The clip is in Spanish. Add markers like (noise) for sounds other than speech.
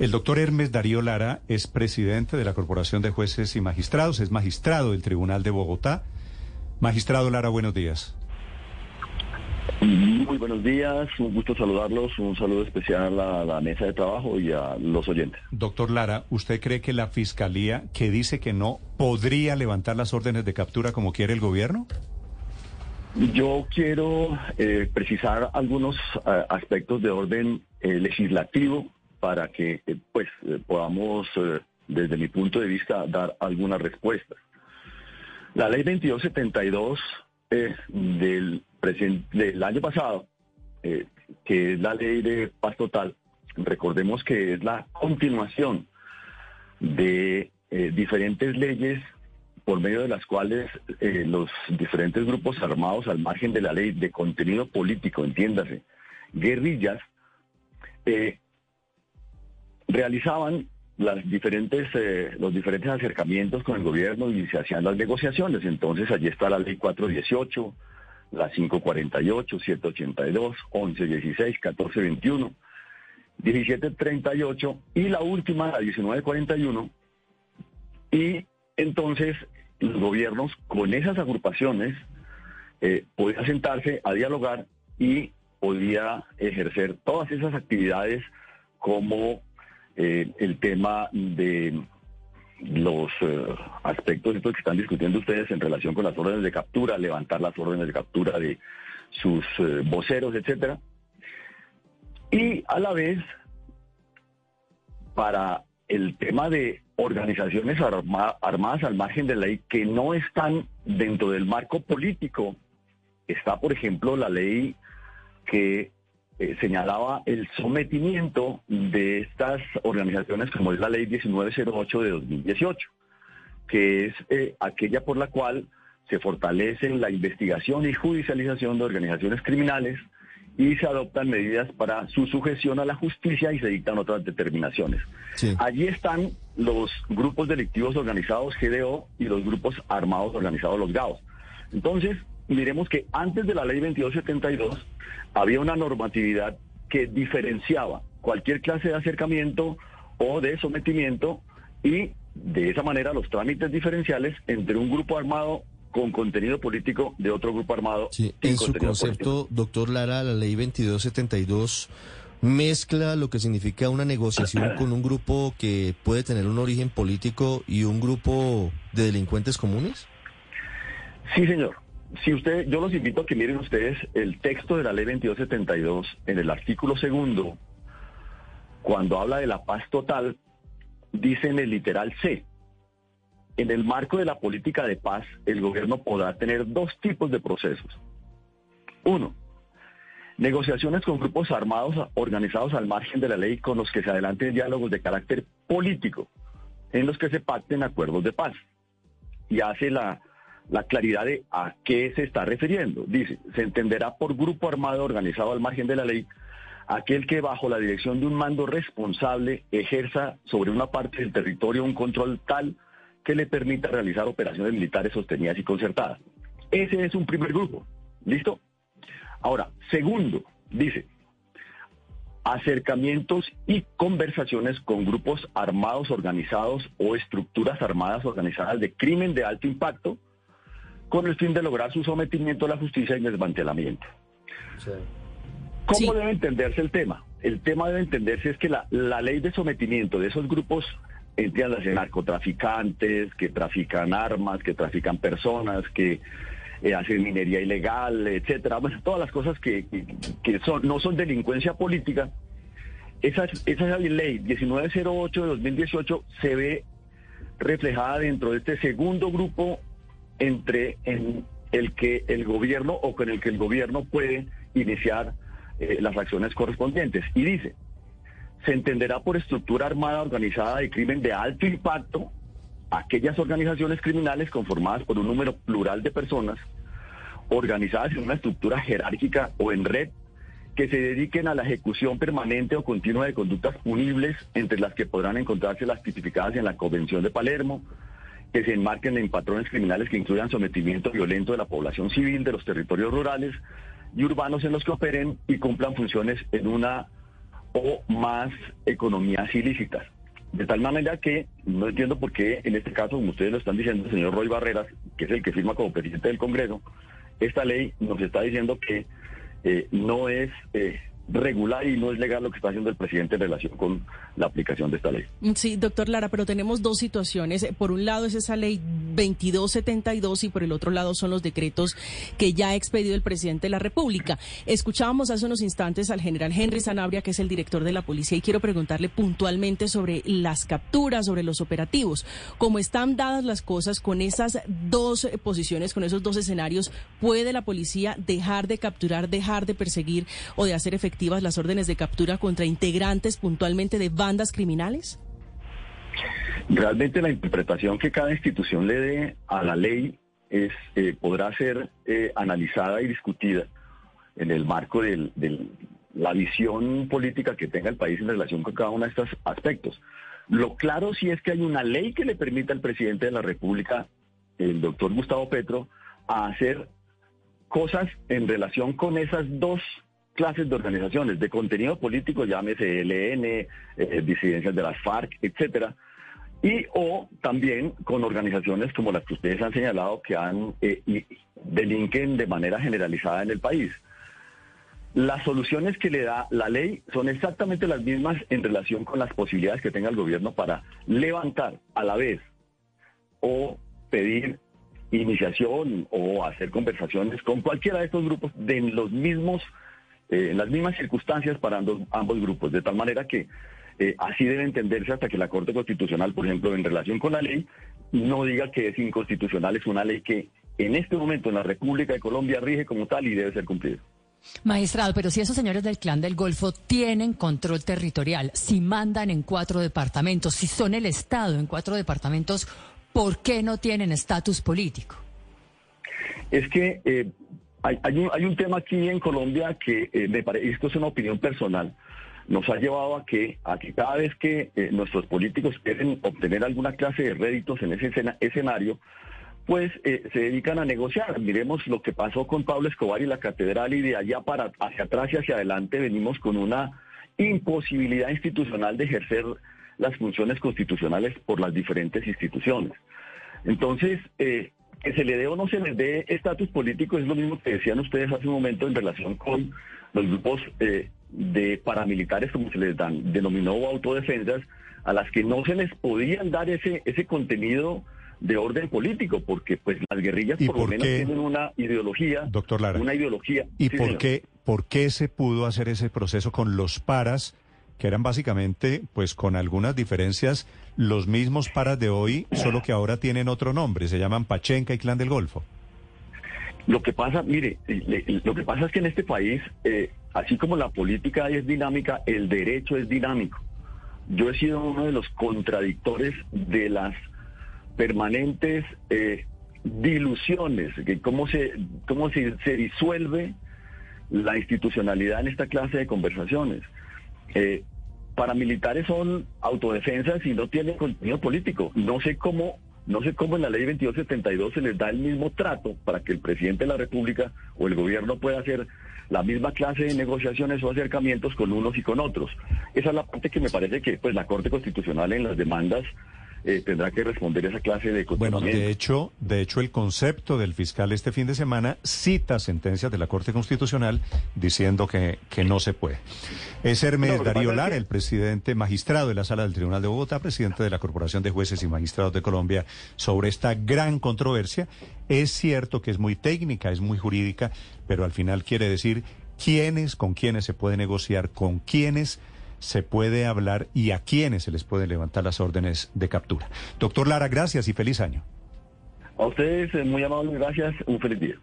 El doctor Hermes Darío Lara es presidente de la Corporación de Jueces y Magistrados, es magistrado del Tribunal de Bogotá. Magistrado Lara, buenos días. Muy buenos días, un gusto saludarlos, un saludo especial a la mesa de trabajo y a los oyentes. Doctor Lara, ¿usted cree que la Fiscalía, que dice que no, podría levantar las órdenes de captura como quiere el gobierno? Yo quiero eh, precisar algunos eh, aspectos de orden eh, legislativo para que eh, pues eh, podamos, eh, desde mi punto de vista, dar algunas respuestas. La ley 2272 del, del año pasado, que es la ley de paz total, recordemos que es la continuación de diferentes leyes por medio de las cuales los diferentes grupos armados al margen de la ley de contenido político, entiéndase, guerrillas, eh, realizaban eh, los diferentes acercamientos con el gobierno y se hacían las negociaciones. Entonces allí está la ley 418, la 548, 782, 1116, 1421, 1738 y la última, la 1941. Y entonces los gobiernos con esas agrupaciones eh, podían sentarse a dialogar y podía ejercer todas esas actividades como eh, el tema de los eh, aspectos estos que están discutiendo ustedes en relación con las órdenes de captura, levantar las órdenes de captura de sus eh, voceros, etcétera. Y a la vez, para el tema de organizaciones armadas al margen de la ley que no están dentro del marco político, está, por ejemplo, la ley que eh, señalaba el sometimiento de estas organizaciones como es la ley 1908 de 2018, que es eh, aquella por la cual se fortalece la investigación y judicialización de organizaciones criminales y se adoptan medidas para su sujeción a la justicia y se dictan otras determinaciones. Allí están los grupos delictivos organizados GDO y los grupos armados organizados los GAOs. Entonces, miremos que antes de la ley 2272 había una normatividad que diferenciaba cualquier clase de acercamiento o de sometimiento y de esa manera los trámites diferenciales entre un grupo armado con contenido político de otro grupo armado. Sí, en su concepto, doctor Lara, la ley 2272 mezcla lo que significa una negociación (coughs) con un grupo que puede tener un origen político y un grupo de delincuentes comunes? Sí, señor si usted, yo los invito a que miren ustedes el texto de la ley 2272 en el artículo segundo, cuando habla de la paz total, dice en el literal C, en el marco de la política de paz, el gobierno podrá tener dos tipos de procesos. Uno, negociaciones con grupos armados organizados al margen de la ley con los que se adelanten diálogos de carácter político, en los que se pacten acuerdos de paz. Y hace la la claridad de a qué se está refiriendo. Dice, se entenderá por grupo armado organizado al margen de la ley aquel que bajo la dirección de un mando responsable ejerza sobre una parte del territorio un control tal que le permita realizar operaciones militares sostenidas y concertadas. Ese es un primer grupo. ¿Listo? Ahora, segundo, dice, acercamientos y conversaciones con grupos armados organizados o estructuras armadas organizadas de crimen de alto impacto con el fin de lograr su sometimiento a la justicia y desmantelamiento. ¿Cómo debe entenderse el tema? El tema debe entenderse es que la, ley de sometimiento de esos grupos, entiéndase, narcotraficantes, que trafican armas, que trafican personas, que eh, hacen minería ilegal, etcétera, bueno, todas las cosas que, son, no son delincuencia política, esa, esa ley 1908 de 2018 se ve reflejada dentro de este segundo grupo entre en el que el gobierno o con el que el gobierno puede iniciar eh, las acciones correspondientes. Y dice, se entenderá por estructura armada organizada de crimen de alto impacto aquellas organizaciones criminales conformadas por un número plural de personas organizadas en una estructura jerárquica o en red que se dediquen a la ejecución permanente o continua de conductas punibles, entre las que podrán encontrarse las tipificadas en la Convención de Palermo, que se enmarquen en patrones criminales que incluyan sometimiento violento de la población civil de los territorios rurales y urbanos en los que operen y cumplan funciones en una o más economías ilícitas. De tal manera que no entiendo por qué en este caso, como ustedes lo están diciendo, el señor Roy Barreras, que es el que firma como presidente del Congreso, esta ley nos está diciendo que eh, no es eh, regular y no es legal lo que está haciendo el presidente en relación con la aplicación de esta ley. Sí, doctor Lara, pero tenemos dos situaciones. Por un lado es esa ley 2272 y por el otro lado son los decretos que ya ha expedido el presidente de la República. Escuchábamos hace unos instantes al general Henry Sanabria, que es el director de la policía, y quiero preguntarle puntualmente sobre las capturas, sobre los operativos. Como están dadas las cosas con esas dos posiciones, con esos dos escenarios, ¿puede la policía dejar de capturar, dejar de perseguir o de hacer efectivo las órdenes de captura contra integrantes puntualmente de bandas criminales? Realmente la interpretación que cada institución le dé a la ley es eh, podrá ser eh, analizada y discutida en el marco de la visión política que tenga el país en relación con cada uno de estos aspectos. Lo claro sí es que hay una ley que le permite al presidente de la República, el doctor Gustavo Petro, a hacer cosas en relación con esas dos clases de organizaciones de contenido político, llámese ELN, eh, disidencias de las FARC, etcétera, y o también con organizaciones como las que ustedes han señalado que han eh, delinquen de manera generalizada en el país. Las soluciones que le da la ley son exactamente las mismas en relación con las posibilidades que tenga el gobierno para levantar a la vez o pedir iniciación o hacer conversaciones con cualquiera de estos grupos de los mismos eh, en las mismas circunstancias para ambos, grupos, de tal manera que eh, así debe entenderse hasta que la Corte Constitucional, por ejemplo, en relación con la ley, no diga que es inconstitucional, es una ley que en este momento en la República de Colombia rige como tal y debe ser cumplida. Magistrado, pero si esos señores del clan del Golfo tienen control territorial, si mandan en cuatro departamentos, si son el Estado en cuatro departamentos, ¿por qué no tienen estatus político? Es que eh, hay, un, tema aquí en Colombia que eh, me parece, esto es una opinión personal, nos ha llevado a que, a que cada vez que eh, nuestros políticos quieren obtener alguna clase de réditos en ese escenario, pues eh, se dedican a negociar. Miremos lo que pasó con Pablo Escobar y la catedral y de allá para hacia atrás y hacia adelante venimos con una imposibilidad institucional de ejercer las funciones constitucionales por las diferentes instituciones. Entonces, eh, que se le dé o no se les dé estatus político es lo mismo que decían ustedes hace un momento en relación con los grupos eh, de paramilitares, como se les dan, denominó autodefensas, a las que no se les podían dar ese, ese contenido de orden político, porque pues las guerrillas por, lo menos tienen una ideología, Doctor Lara, una ideología. ¿Y por, qué, por qué se pudo hacer ese proceso con los paras? Que eran básicamente, pues con algunas diferencias, los mismos paras de hoy, solo que ahora tienen otro nombre, se llaman Pachenca y Clan del Golfo. Lo que pasa, mire, lo que pasa es que en este país, eh, así como la política es dinámica, el derecho es dinámico. Yo he sido uno de los contradictores de las permanentes eh, dilusiones, que cómo se, cómo se, se disuelve la institucionalidad en esta clase de conversaciones. Eh, paramilitares son autodefensas y no tienen contenido político. No sé cómo, no sé cómo en la ley 2272 se les da el mismo trato para que el presidente de la República o el gobierno pueda hacer la misma clase de negociaciones o acercamientos con unos y con otros. Esa es la parte que me parece que pues la Corte Constitucional en las demandas eh, tendrá que responder esa clase de Bueno, de hecho, de hecho, el concepto del fiscal este fin de semana cita sentencias de la Corte Constitucional diciendo que, que no se puede. Es Hermes Darío Lara, el presidente magistrado de la Sala del Tribunal de Bogotá, presidente de la Corporación de Jueces y Magistrados de Colombia, sobre esta gran controversia. Es cierto que es muy técnica, es muy jurídica, pero al final quiere decir quiénes, con quiénes se puede negociar, con quiénes se puede hablar y a quiénes se les puede levantar las órdenes de captura. Doctor Lara, gracias y feliz año. A ustedes, eh, muy amables, gracias. Un feliz día.